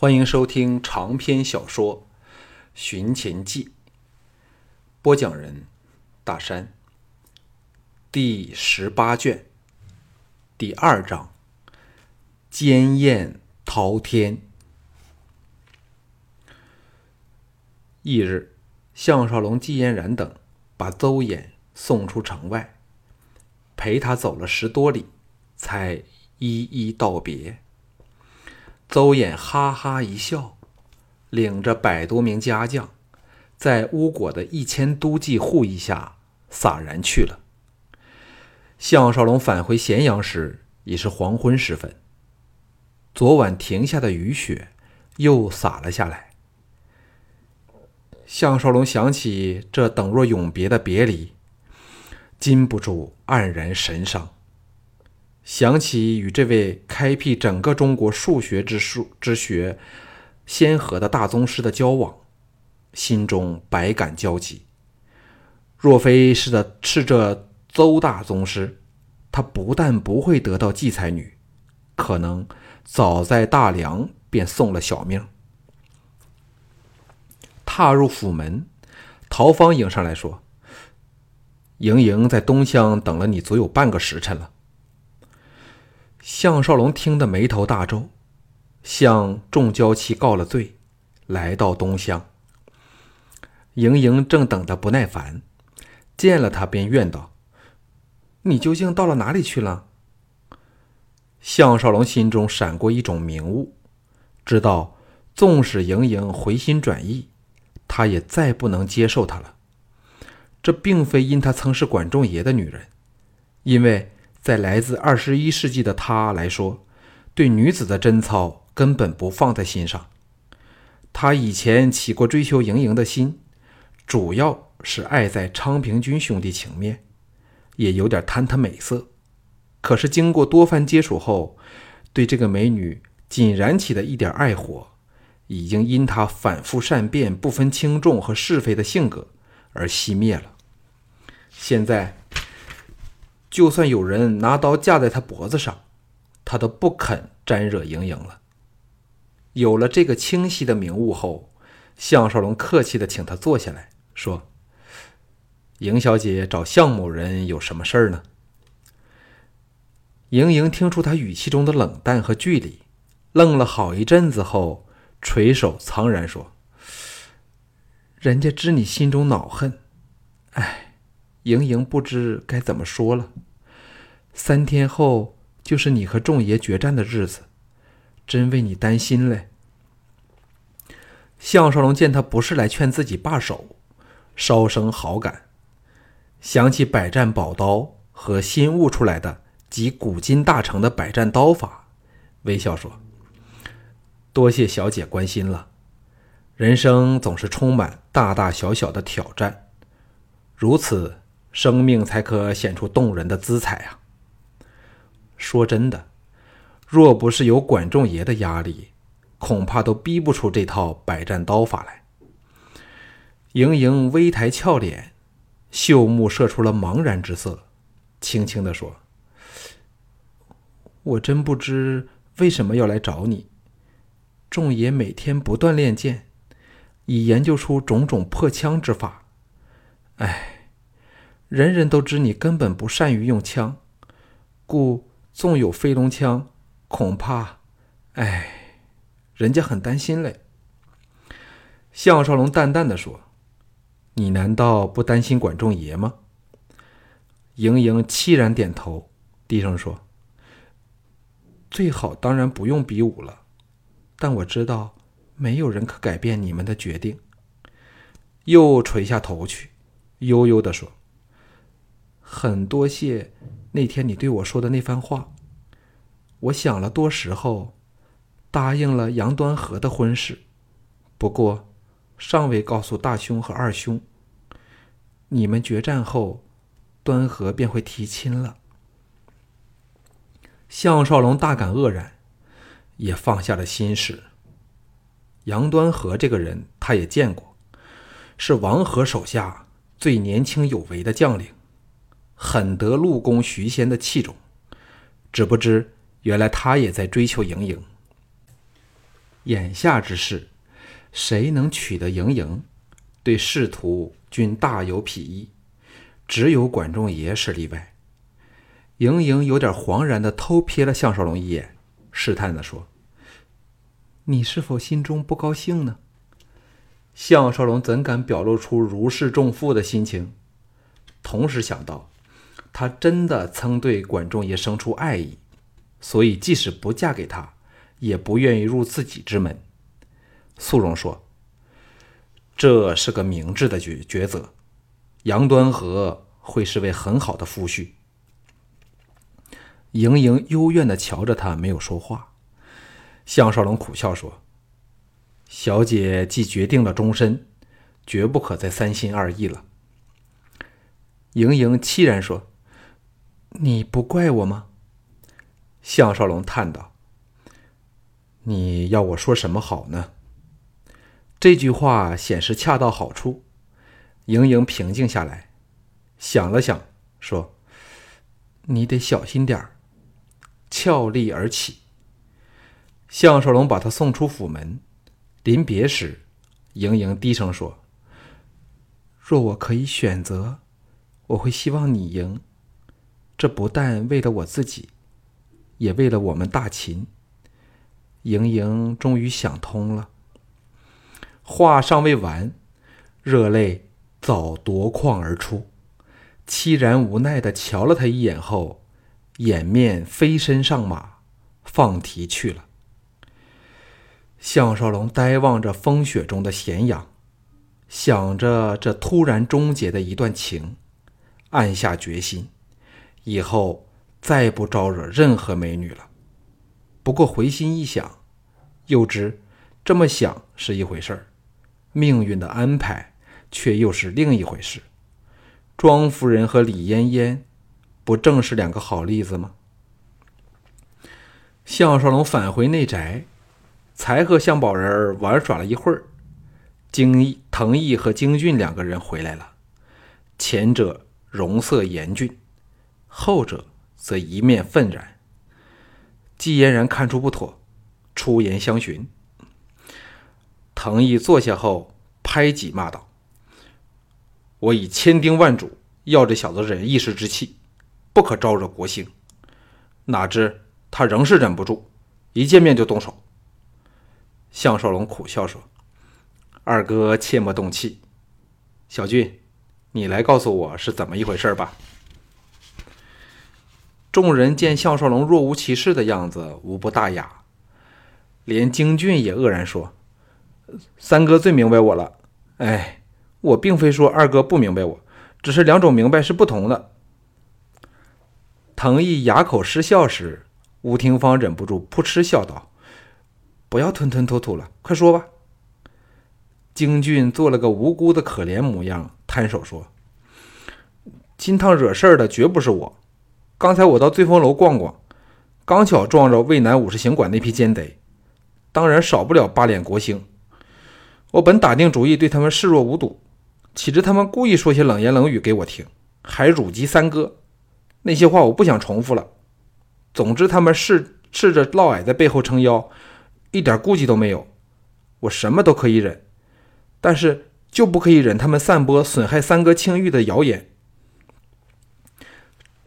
欢迎收听长篇小说《寻秦记》，播讲人：大山。第十八卷，第二章：奸艳滔天。翌日，项少龙、季嫣然等把邹衍送出城外，陪他走了十多里，才一一道别。邹衍哈哈一笑，领着百多名家将，在乌果的一千都记护翼下洒然去了。项少龙返回咸阳时已是黄昏时分，昨晚停下的雨雪又洒了下来。项少龙想起这等若永别的别离，禁不住黯然神伤。想起与这位开辟整个中国数学之数之学先河的大宗师的交往，心中百感交集。若非是的是这邹大宗师，他不但不会得到季才女，可能早在大梁便送了小命。踏入府门，陶芳迎上来说：“莹莹在东厢等了你足有半个时辰了。”项少龙听得眉头大皱，向众娇妻告了罪，来到东厢。莹莹正等得不耐烦，见了他便怨道：“你究竟到了哪里去了？”项少龙心中闪过一种明悟，知道纵使莹莹回心转意，他也再不能接受她了。这并非因她曾是管仲爷的女人，因为。在来自二十一世纪的他来说，对女子的贞操根本不放在心上。他以前起过追求莹莹的心，主要是爱在昌平君兄弟情面，也有点贪她美色。可是经过多番接触后，对这个美女仅燃起的一点爱火，已经因她反复善变、不分轻重和是非的性格而熄灭了。现在。就算有人拿刀架在他脖子上，他都不肯沾惹莹莹了。有了这个清晰的明悟后，项少龙客气的请他坐下来说：“莹小姐找项某人有什么事儿呢？”莹莹听出他语气中的冷淡和距离，愣了好一阵子后，垂手苍然说：“人家知你心中恼恨，哎。”莹莹不知该怎么说了。三天后就是你和仲爷决战的日子，真为你担心嘞。项少龙见他不是来劝自己罢手，稍生好感，想起百战宝刀和新悟出来的集古今大成的百战刀法，微笑说：“多谢小姐关心了。人生总是充满大大小小的挑战，如此。”生命才可显出动人的姿彩啊！说真的，若不是有管仲爷的压力，恐怕都逼不出这套百战刀法来。盈盈微抬俏脸，秀目射出了茫然之色，轻轻地说：“我真不知为什么要来找你。仲爷每天不断练剑，已研究出种种破枪之法。哎。”人人都知你根本不善于用枪，故纵有飞龙枪，恐怕，哎，人家很担心嘞。项少龙淡淡的说：“你难道不担心管仲爷吗？”盈盈凄然点头，低声说：“最好当然不用比武了，但我知道没有人可改变你们的决定。”又垂下头去，悠悠的说。很多谢那天你对我说的那番话。我想了多时后，答应了杨端和的婚事，不过尚未告诉大兄和二兄。你们决战后，端和便会提亲了。项少龙大感愕然，也放下了心事。杨端和这个人，他也见过，是王和手下最年轻有为的将领。很得陆公徐仙的器重，只不知原来他也在追求莹莹。眼下之事，谁能取得盈盈，对仕途均大有裨益，只有管仲爷是例外。盈盈有点惶然的偷瞥了项少龙一眼，试探的说：“你是否心中不高兴呢？”项少龙怎敢表露出如释重负的心情？同时想到，他真的曾对管仲爷生出爱意，所以即使不嫁给他，也不愿意入自己之门。素荣说：“这是个明智的抉抉择，杨端和会是位很好的夫婿。”盈盈幽怨的瞧着他，没有说话。项少龙苦笑说。小姐既决定了终身，绝不可再三心二意了。盈盈凄然说：“你不怪我吗？”项少龙叹道：“你要我说什么好呢？”这句话显示恰到好处。盈盈平静下来，想了想，说：“你得小心点儿。”俏立而起。项少龙把他送出府门。临别时，盈盈低声说：“若我可以选择，我会希望你赢。这不但为了我自己，也为了我们大秦。”盈盈终于想通了。话尚未完，热泪早夺眶而出，凄然无奈的瞧了他一眼后，掩面飞身上马，放蹄去了。项少龙呆望着风雪中的咸阳，想着这突然终结的一段情，暗下决心，以后再不招惹任何美女了。不过回心一想，又知这么想是一回事儿，命运的安排却又是另一回事。庄夫人和李嫣嫣，不正是两个好例子吗？项少龙返回内宅。才和项宝人玩耍了一会儿，京藤毅和京俊两个人回来了。前者容色严峻，后者则一面愤然。季嫣然看出不妥，出言相询。藤毅坐下后，拍脊骂道：“我以千叮万嘱，要这小子忍一时之气，不可招惹国兴。哪知他仍是忍不住，一见面就动手。”项少龙苦笑说：“二哥切莫动气，小俊，你来告诉我是怎么一回事吧。”众人见项少龙若无其事的样子，无不大雅。连京俊也愕然说：“三哥最明白我了。哎，我并非说二哥不明白我，只是两种明白是不同的。”藤毅哑口失笑时，吴廷芳忍不住扑哧笑道。不要吞吞吐吐了，快说吧。京俊做了个无辜的可怜模样，摊手说：“金汤惹事儿的绝不是我。刚才我到醉风楼逛逛，刚巧撞着渭南五十行馆那批奸贼，当然少不了八脸国星。我本打定主意对他们视若无睹，岂知他们故意说些冷言冷语给我听，还辱及三哥。那些话我不想重复了。总之，他们是赤着嫪毐在背后撑腰。”一点顾忌都没有，我什么都可以忍，但是就不可以忍他们散播损害三哥清誉的谣言。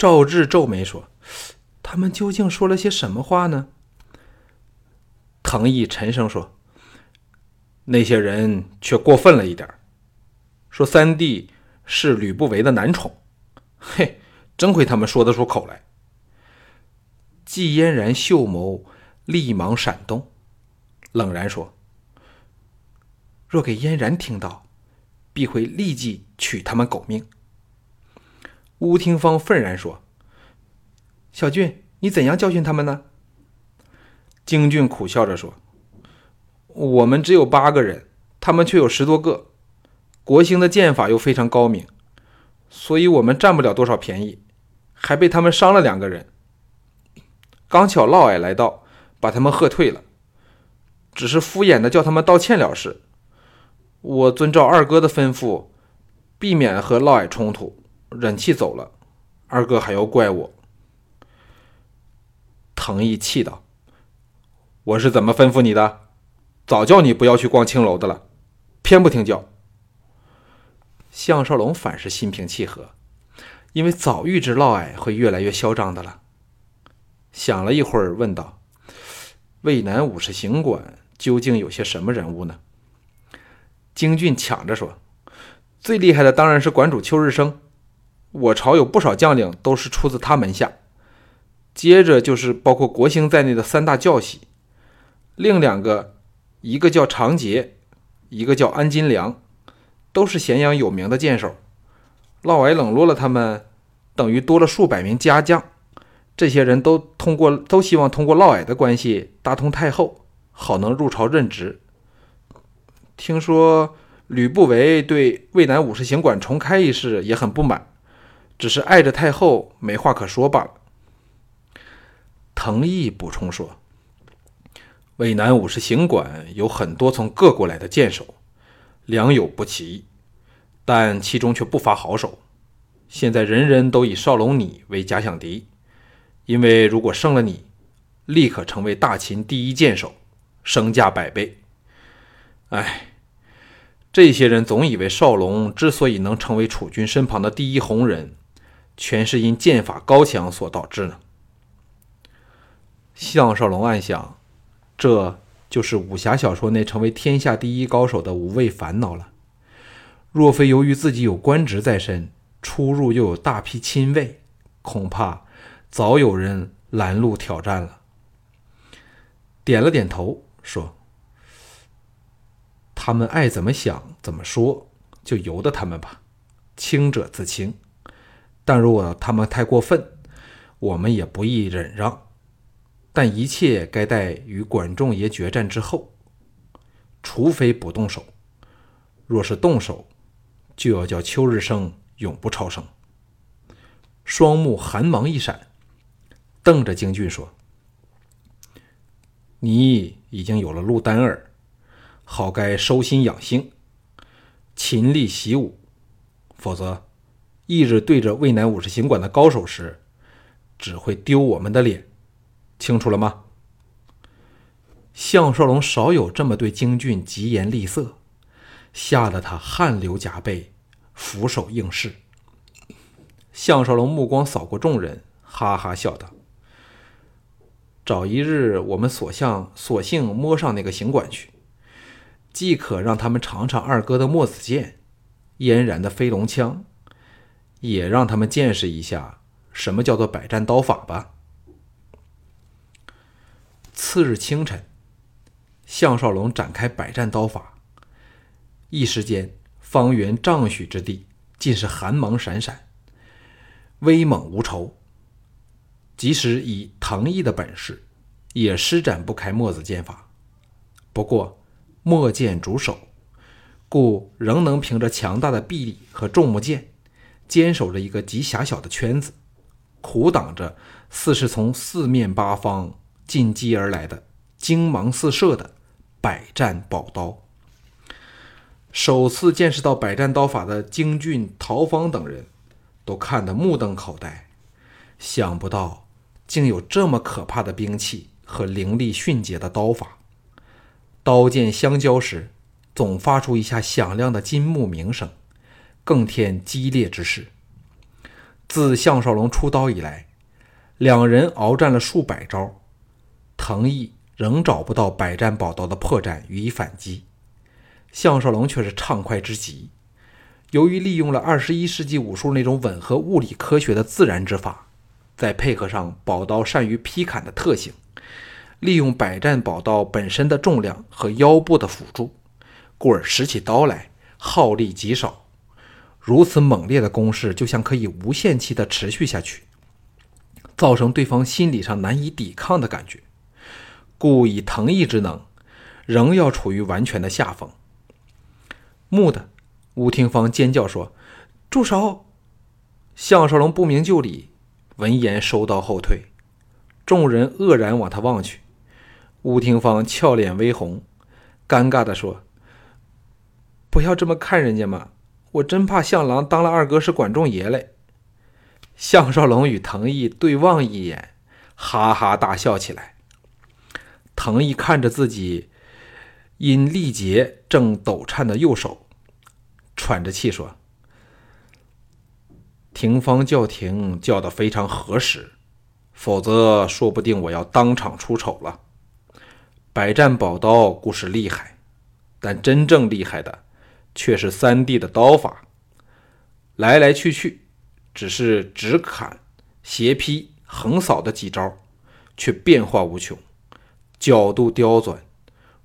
赵志皱眉说：“他们究竟说了些什么话呢？”藤毅沉声说：“那些人却过分了一点，说三弟是吕不韦的男宠。嘿，真亏他们说得出口来。”季嫣然秀眸立芒闪动。冷然说：“若给嫣然听到，必会立即取他们狗命。”乌廷芳愤然说：“小俊，你怎样教训他们呢？”京俊苦笑着说：“我们只有八个人，他们却有十多个。国兴的剑法又非常高明，所以我们占不了多少便宜，还被他们伤了两个人。刚巧嫪毐来到，把他们喝退了。”只是敷衍的叫他们道歉了事。我遵照二哥的吩咐，避免和嫪毐冲突，忍气走了。二哥还要怪我？藤毅气道：“我是怎么吩咐你的？早叫你不要去逛青楼的了，偏不听教。”项少龙反是心平气和，因为早预知嫪毐会越来越嚣张的了。想了一会儿，问道：“渭南五十行馆究竟有些什么人物呢？”京俊抢着说：“最厉害的当然是馆主邱日升，我朝有不少将领都是出自他门下。接着就是包括国兴在内的三大教习，另两个，一个叫长杰，一个叫安金良，都是咸阳有名的剑手。嫪毐冷落了他们，等于多了数百名家将。这些人都通过，都希望通过嫪毐的关系打通太后，好能入朝任职。”听说吕不韦对渭南五十行馆重开一事也很不满，只是碍着太后没话可说罢了。藤毅补充说：“渭南五十行馆有很多从各国来的剑手，良莠不齐，但其中却不乏好手。现在人人都以少龙你为假想敌，因为如果胜了你，立刻成为大秦第一剑手，身价百倍。哎。”这些人总以为少龙之所以能成为楚军身旁的第一红人，全是因剑法高强所导致呢。项少龙暗想，这就是武侠小说内成为天下第一高手的无谓烦恼了。若非由于自己有官职在身，出入又有大批亲卫，恐怕早有人拦路挑战了。点了点头，说。他们爱怎么想怎么说，就由得他们吧，清者自清。但如果他们太过分，我们也不宜忍让。但一切该待与管仲爷决战之后，除非不动手。若是动手，就要叫秋日升永不超生。双目寒芒一闪，瞪着京俊说：“你已经有了陆丹儿。”好该收心养性，勤力习武，否则，翌日对着渭南武士行馆的高手时，只会丢我们的脸。清楚了吗？项少龙少有这么对京俊疾言厉色，吓得他汗流浃背，俯首应是。项少龙目光扫过众人，哈哈笑道：“找一日，我们索性索性摸上那个行馆去。”既可让他们尝尝二哥的墨子剑、嫣然的飞龙枪，也让他们见识一下什么叫做百战刀法吧。次日清晨，项少龙展开百战刀法，一时间，方圆丈许之地尽是寒芒闪闪，威猛无愁。即使以藤毅的本事，也施展不开墨子剑法。不过，墨剑主手，故仍能凭着强大的臂力和重木剑，坚守着一个极狭小的圈子，苦挡着似是从四面八方进击而来的精芒四射的百战宝刀。首次见识到百战刀法的京俊、陶方等人，都看得目瞪口呆，想不到竟有这么可怕的兵器和凌厉迅捷的刀法。刀剑相交时，总发出一下响亮的金木鸣声，更添激烈之势。自项少龙出刀以来，两人鏖战了数百招，藤毅仍找不到百战宝刀的破绽予以反击，项少龙却是畅快之极。由于利用了二十一世纪武术那种吻合物理科学的自然之法，再配合上宝刀善于劈砍的特性。利用百战宝刀本身的重量和腰部的辅助，故而拾起刀来耗力极少。如此猛烈的攻势，就像可以无限期的持续下去，造成对方心理上难以抵抗的感觉。故以藤毅之能，仍要处于完全的下风。木的，吴廷芳尖叫说：“住手！”项少龙不明就里，闻言收刀后退。众人愕然往他望去。吴廷芳俏脸微红，尴尬地说：“不要这么看人家嘛，我真怕项郎当了二哥是管仲爷嘞。”项少龙与藤毅对望一眼，哈哈大笑起来。藤毅看着自己因力竭正抖颤的右手，喘着气说：“廷芳叫停，叫得非常合适，否则说不定我要当场出丑了。百战宝刀固是厉害，但真正厉害的却是三弟的刀法。来来去去，只是直砍、斜劈、横扫的几招，却变化无穷，角度刁钻。”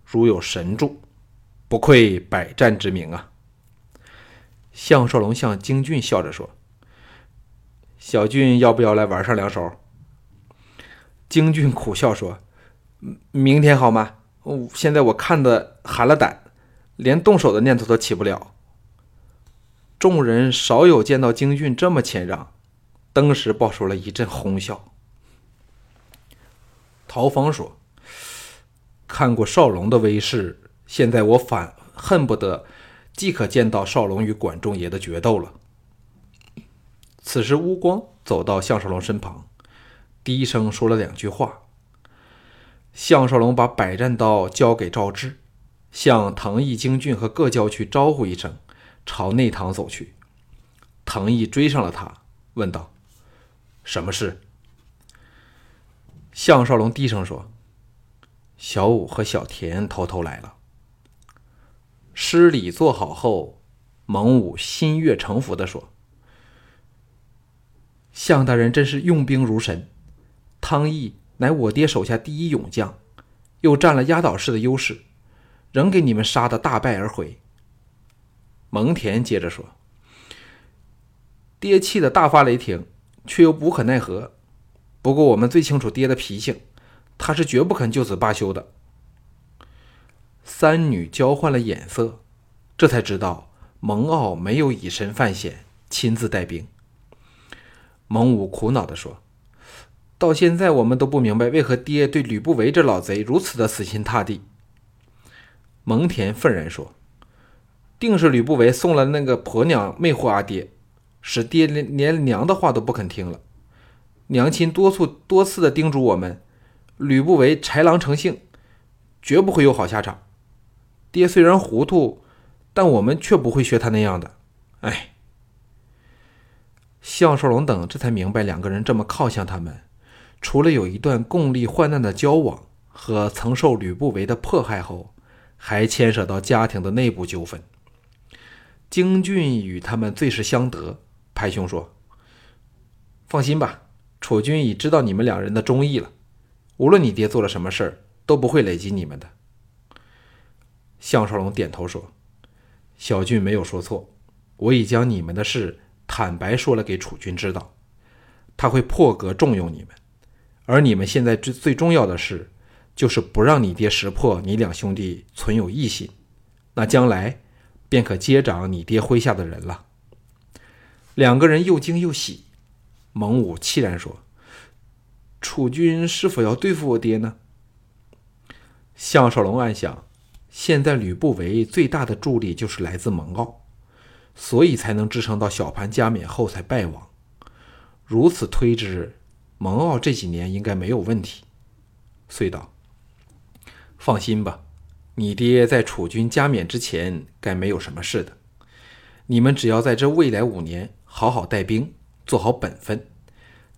如有神助，不愧百战之名啊！项少龙向京俊笑着说：“小俊要不要来玩上两手？”京俊苦笑说：“明天好吗？现在我看的寒了胆，连动手的念头都起不了。”众人少有见到京俊这么谦让，登时爆出了一阵哄笑。陶芳说。看过少龙的威势，现在我反恨不得即可见到少龙与管仲爷的决斗了。此时，乌光走到项少龙身旁，低声说了两句话。项少龙把百战刀交给赵志，向藤毅、京俊和各教区招呼一声，朝内堂走去。藤毅追上了他，问道：“什么事？”项少龙低声说。小五和小田偷偷来了。施礼做好后，蒙武心悦诚服地说：“向大人真是用兵如神。汤毅乃我爹手下第一勇将，又占了压倒式的优势，仍给你们杀得大败而回。”蒙恬接着说：“爹气得大发雷霆，却又无可奈何。不过我们最清楚爹的脾性。”他是绝不肯就此罢休的。三女交换了眼色，这才知道蒙骜没有以身犯险，亲自带兵。蒙武苦恼地说：“到现在我们都不明白，为何爹对吕不韦这老贼如此的死心塌地。”蒙恬愤然说：“定是吕不韦送了那个婆娘魅惑阿爹，使爹连连娘的话都不肯听了。娘亲多次多次的叮嘱我们。”吕不韦豺狼成性，绝不会有好下场。爹虽然糊涂，但我们却不会学他那样的。哎，项少龙等这才明白，两个人这么靠向他们，除了有一段共历患难的交往和曾受吕不韦的迫害后，还牵涉到家庭的内部纠纷。京俊与他们最是相得，拍胸说：“放心吧，楚军已知道你们两人的忠义了。”无论你爹做了什么事儿，都不会累及你们的。项少龙点头说：“小俊没有说错，我已将你们的事坦白说了给楚军知道，他会破格重用你们。而你们现在最最重要的是，就是不让你爹识破你两兄弟存有异心，那将来便可接掌你爹麾下的人了。”两个人又惊又喜，蒙武凄然说。楚军是否要对付我爹呢？项少龙暗想，现在吕不韦最大的助力就是来自蒙骜，所以才能支撑到小盘加冕后才败亡。如此推之，蒙骜这几年应该没有问题。遂道：“放心吧，你爹在楚军加冕之前该没有什么事的。你们只要在这未来五年好好带兵，做好本分，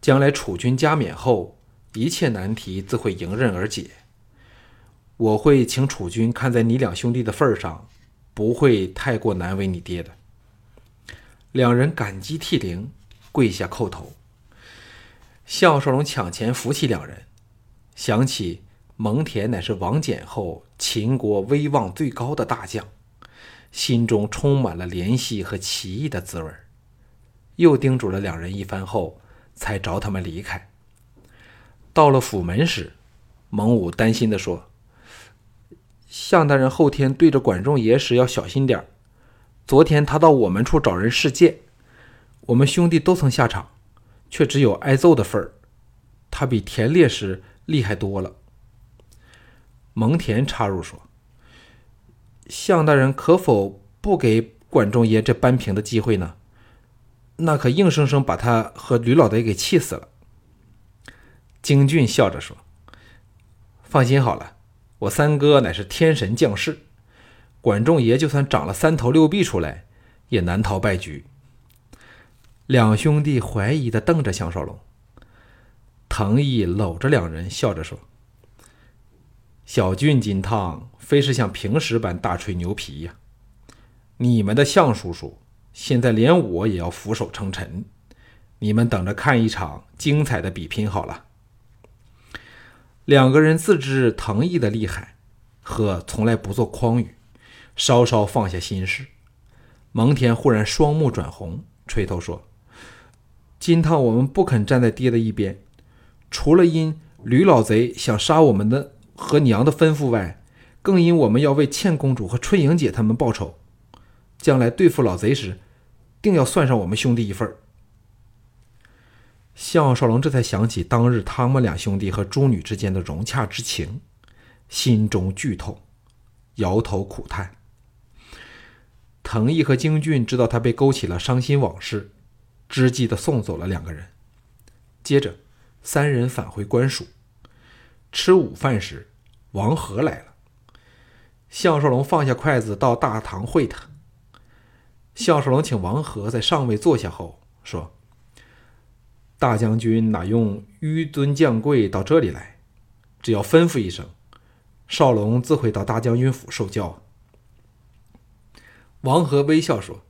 将来楚军加冕后。”一切难题自会迎刃而解。我会请楚军看在你两兄弟的份上，不会太过难为你爹的。两人感激涕零，跪下叩头。项少龙抢前扶起两人，想起蒙恬乃是王翦后秦国威望最高的大将，心中充满了怜惜和奇异的滋味又叮嘱了两人一番后，才着他们离开。到了府门时，蒙武担心地说：“向大人后天对着管仲爷时要小心点昨天他到我们处找人试剑，我们兄弟都曾下场，却只有挨揍的份儿。他比田烈时厉害多了。”蒙恬插入说：“向大人可否不给管仲爷这扳平的机会呢？那可硬生生把他和吕老贼给气死了。”京俊笑着说：“放心好了，我三哥乃是天神降世，管仲爷就算长了三头六臂出来，也难逃败局。两兄弟怀疑的瞪着项少龙，藤毅搂着两人，笑着说：“小俊、金汤，非是像平时般大吹牛皮呀！你们的项叔叔，现在连我也要俯首称臣。你们等着看一场精彩的比拼好了。”两个人自知藤毅的厉害，和从来不做诳语，稍稍放下心事。蒙恬忽然双目转红，垂头说：“金汤，我们不肯站在爹的一边，除了因吕老贼想杀我们的和娘的吩咐外，更因我们要为倩公主和春莹姐他们报仇。将来对付老贼时，定要算上我们兄弟一份儿。”项少龙这才想起当日他们两兄弟和诸女之间的融洽之情，心中剧痛，摇头苦叹。藤毅和京俊知道他被勾起了伤心往事，知机的送走了两个人。接着，三人返回官署。吃午饭时，王和来了。项少龙放下筷子，到大堂会他。项少龙请王和在上位坐下后说。大将军哪用纡尊降贵到这里来？只要吩咐一声，少龙自会到大将军府受教。王和微笑说：“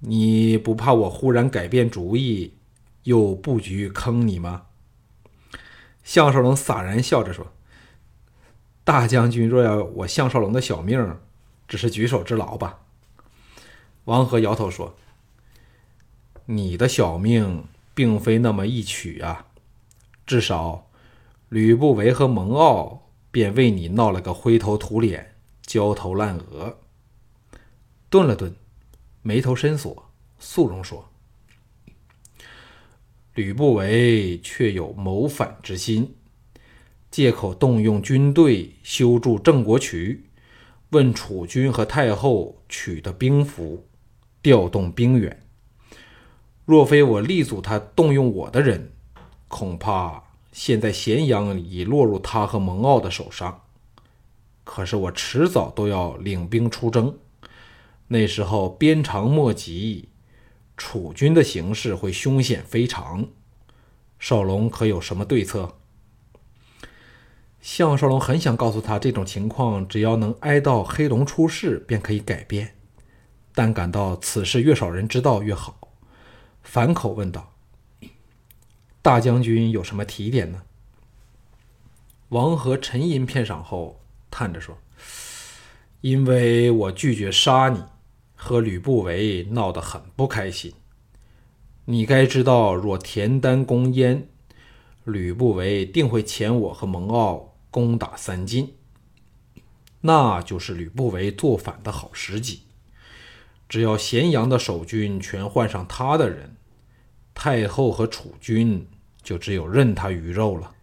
你不怕我忽然改变主意，又布局坑你吗？”项少龙洒然笑着说：“大将军若要我项少龙的小命，只是举手之劳吧。”王和摇头说：“你的小命。”并非那么易取啊！至少，吕不韦和蒙骜便为你闹了个灰头土脸、焦头烂额。顿了顿，眉头深锁，肃容说：“吕不韦却有谋反之心，借口动用军队修筑郑国渠，问楚军和太后取得兵符，调动兵员。”若非我力阻他动用我的人，恐怕现在咸阳已落入他和蒙骜的手上。可是我迟早都要领兵出征，那时候鞭长莫及，楚军的形势会凶险非常。少龙可有什么对策？项少龙很想告诉他，这种情况只要能挨到黑龙出世便可以改变，但感到此事越少人知道越好。反口问道：“大将军有什么提点呢？”王和沉吟片晌后，叹着说：“因为我拒绝杀你，和吕不韦闹得很不开心。你该知道，若田丹攻燕，吕不韦定会遣我和蒙骜攻打三晋，那就是吕不韦做反的好时机。只要咸阳的守军全换上他的人。”太后和楚军就只有任他鱼肉了。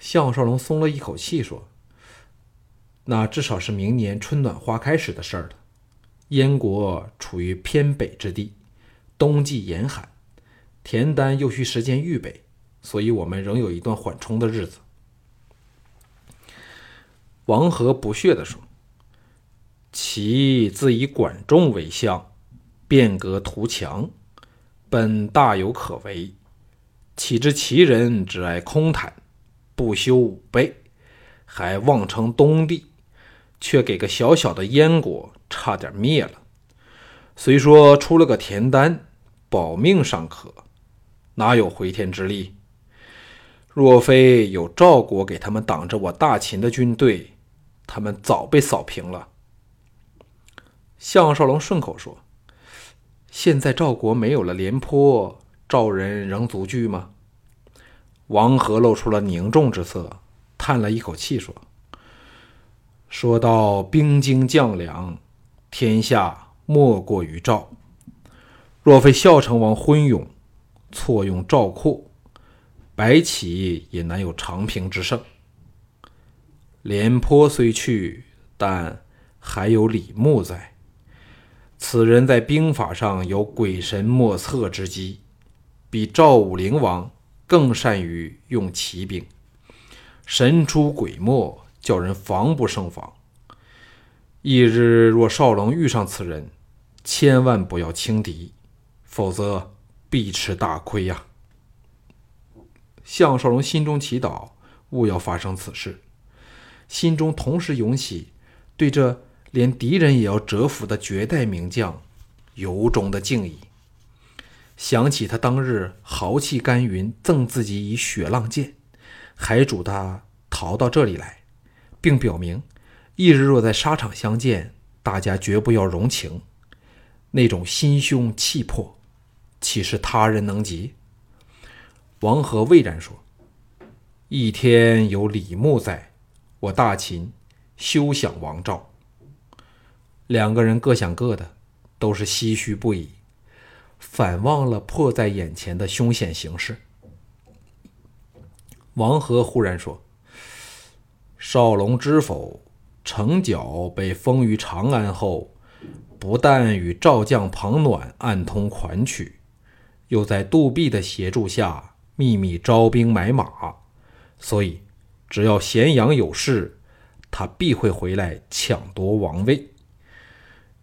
项少龙松了一口气，说：“那至少是明年春暖花开时的事儿了。燕国处于偏北之地，冬季严寒，田丹又需时间预备，所以我们仍有一段缓冲的日子。”王和不屑地说：“其自以管仲为相，变革图强。”本大有可为，岂知其人只爱空谈，不修武备，还妄称东帝，却给个小小的燕国差点灭了。虽说出了个田丹，保命尚可，哪有回天之力？若非有赵国给他们挡着我大秦的军队，他们早被扫平了。项少龙顺口说。现在赵国没有了廉颇，赵人仍足惧吗？王和露出了凝重之色，叹了一口气说：“说到兵精将良，天下莫过于赵。若非孝成王昏庸，错用赵括，白起也难有长平之胜。廉颇虽去，但还有李牧在。”此人在兵法上有鬼神莫测之机，比赵武灵王更善于用骑兵，神出鬼没，叫人防不胜防。翌日若少龙遇上此人，千万不要轻敌，否则必吃大亏呀。”项少龙心中祈祷，勿要发生此事，心中同时涌起对这连敌人也要折服的绝代名将由衷的敬意。想起他当日豪气干云赠自己以雪浪剑，还嘱他逃到这里来，并表明一日若在沙场相见，大家绝不要容情。那种心胸气魄，岂是他人能及？王和魏然说：“一天有李牧在，我大秦休想王赵。”两个人各想各的，都是唏嘘不已，反忘了迫在眼前的凶险形势。王和忽然说：“少龙知否？程角被封于长安后，不但与赵将庞暖暗通款曲，又在杜弼的协助下。”秘密招兵买马，所以只要咸阳有事，他必会回来抢夺王位。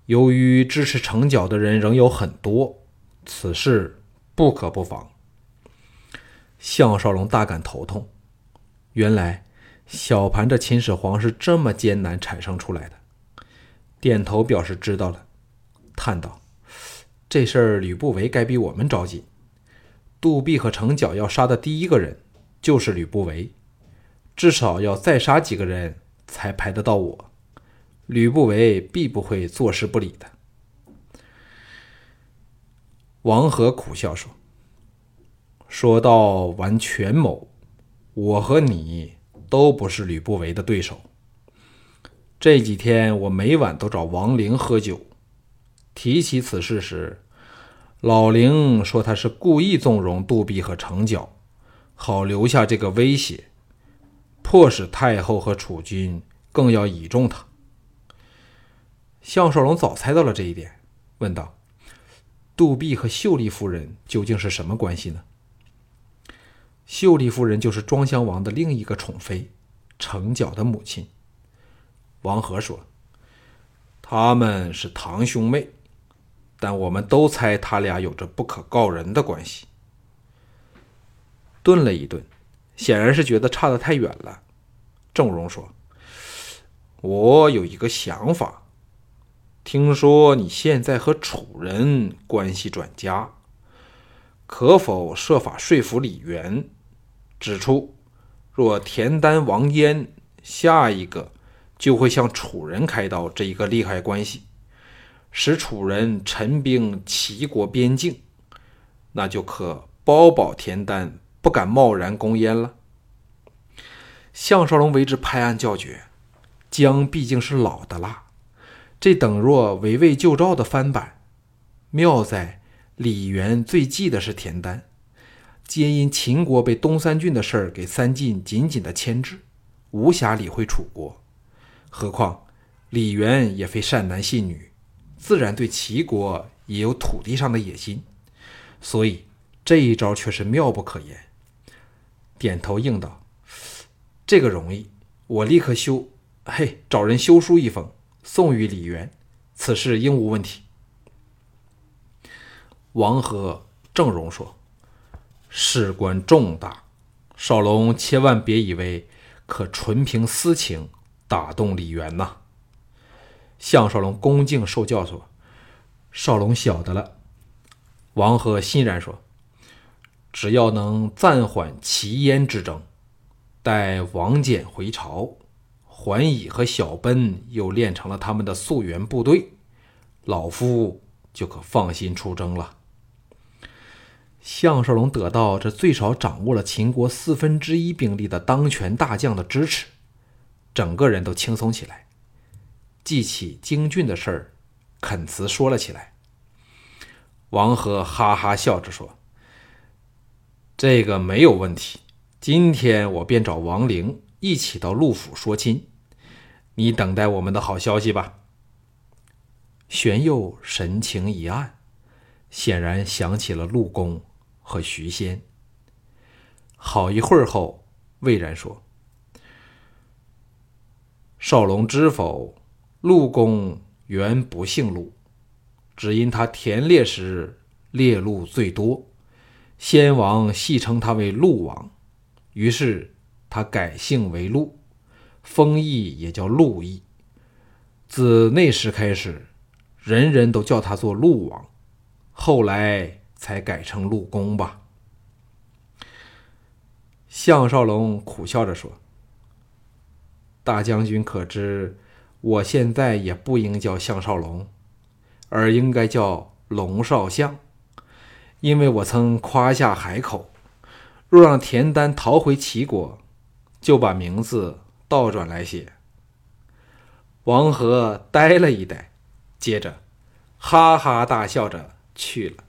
由于支持程角的人仍有很多，此事不可不防。项少龙大感头痛，原来小盘这秦始皇是这么艰难产生出来的。点头表示知道了，叹道：“这事儿吕不韦该比我们着急。”杜弼和程角要杀的第一个人就是吕不韦，至少要再杀几个人才排得到我。吕不韦必不会坐视不理的。王和苦笑说：“说到玩权谋，我和你都不是吕不韦的对手。这几天我每晚都找王陵喝酒，提起此事时。”老陵说他是故意纵容杜弼和程角，好留下这个威胁，迫使太后和储君更要倚重他。项少龙早猜到了这一点，问道：“杜弼和秀丽夫人究竟是什么关系呢？”秀丽夫人就是庄襄王的另一个宠妃，程角的母亲。王和说：“他们是堂兄妹。”但我们都猜他俩有着不可告人的关系。顿了一顿，显然是觉得差得太远了。郑荣说：“我有一个想法，听说你现在和楚人关系转佳，可否设法说服李元，指出若田丹王燕下一个就会向楚人开刀这一个利害关系？”使楚人陈兵齐国边境，那就可包保田丹不敢贸然攻燕了。项少龙为之拍案叫绝，姜毕竟是老的啦，这等若围魏救赵的翻版。妙在李元最忌的是田丹，皆因秦国被东三郡的事儿给三晋紧紧的牵制，无暇理会楚国。何况李元也非善男信女。自然对齐国也有土地上的野心，所以这一招却是妙不可言。点头应道：“这个容易，我立刻修，嘿，找人修书一封，送与李渊，此事应无问题。”王和郑荣说：“事关重大，少龙千万别以为可纯凭私情打动李渊呐。”项少龙恭敬受教说：“少龙晓得了。”王和欣然说：“只要能暂缓齐燕之争，待王翦回朝，桓乙和小奔又练成了他们的溯源部队，老夫就可放心出征了。”项少龙得到这最少掌握了秦国四分之一兵力的当权大将的支持，整个人都轻松起来。记起京俊的事儿，恳辞说了起来。王和哈哈笑着说：“这个没有问题，今天我便找王陵一起到陆府说亲，你等待我们的好消息吧。”玄佑神情一暗，显然想起了陆公和徐仙。好一会儿后，魏然说：“少龙知否？”陆公原不姓陆，只因他田猎时猎鹿最多，先王戏称他为陆王，于是他改姓为陆，封邑也叫陆邑。自那时开始，人人都叫他做陆王，后来才改成陆公吧。项少龙苦笑着说：“大将军可知？”我现在也不应叫项少龙，而应该叫龙少相，因为我曾夸下海口，若让田丹逃回齐国，就把名字倒转来写。王和呆了一呆，接着哈哈大笑着去了。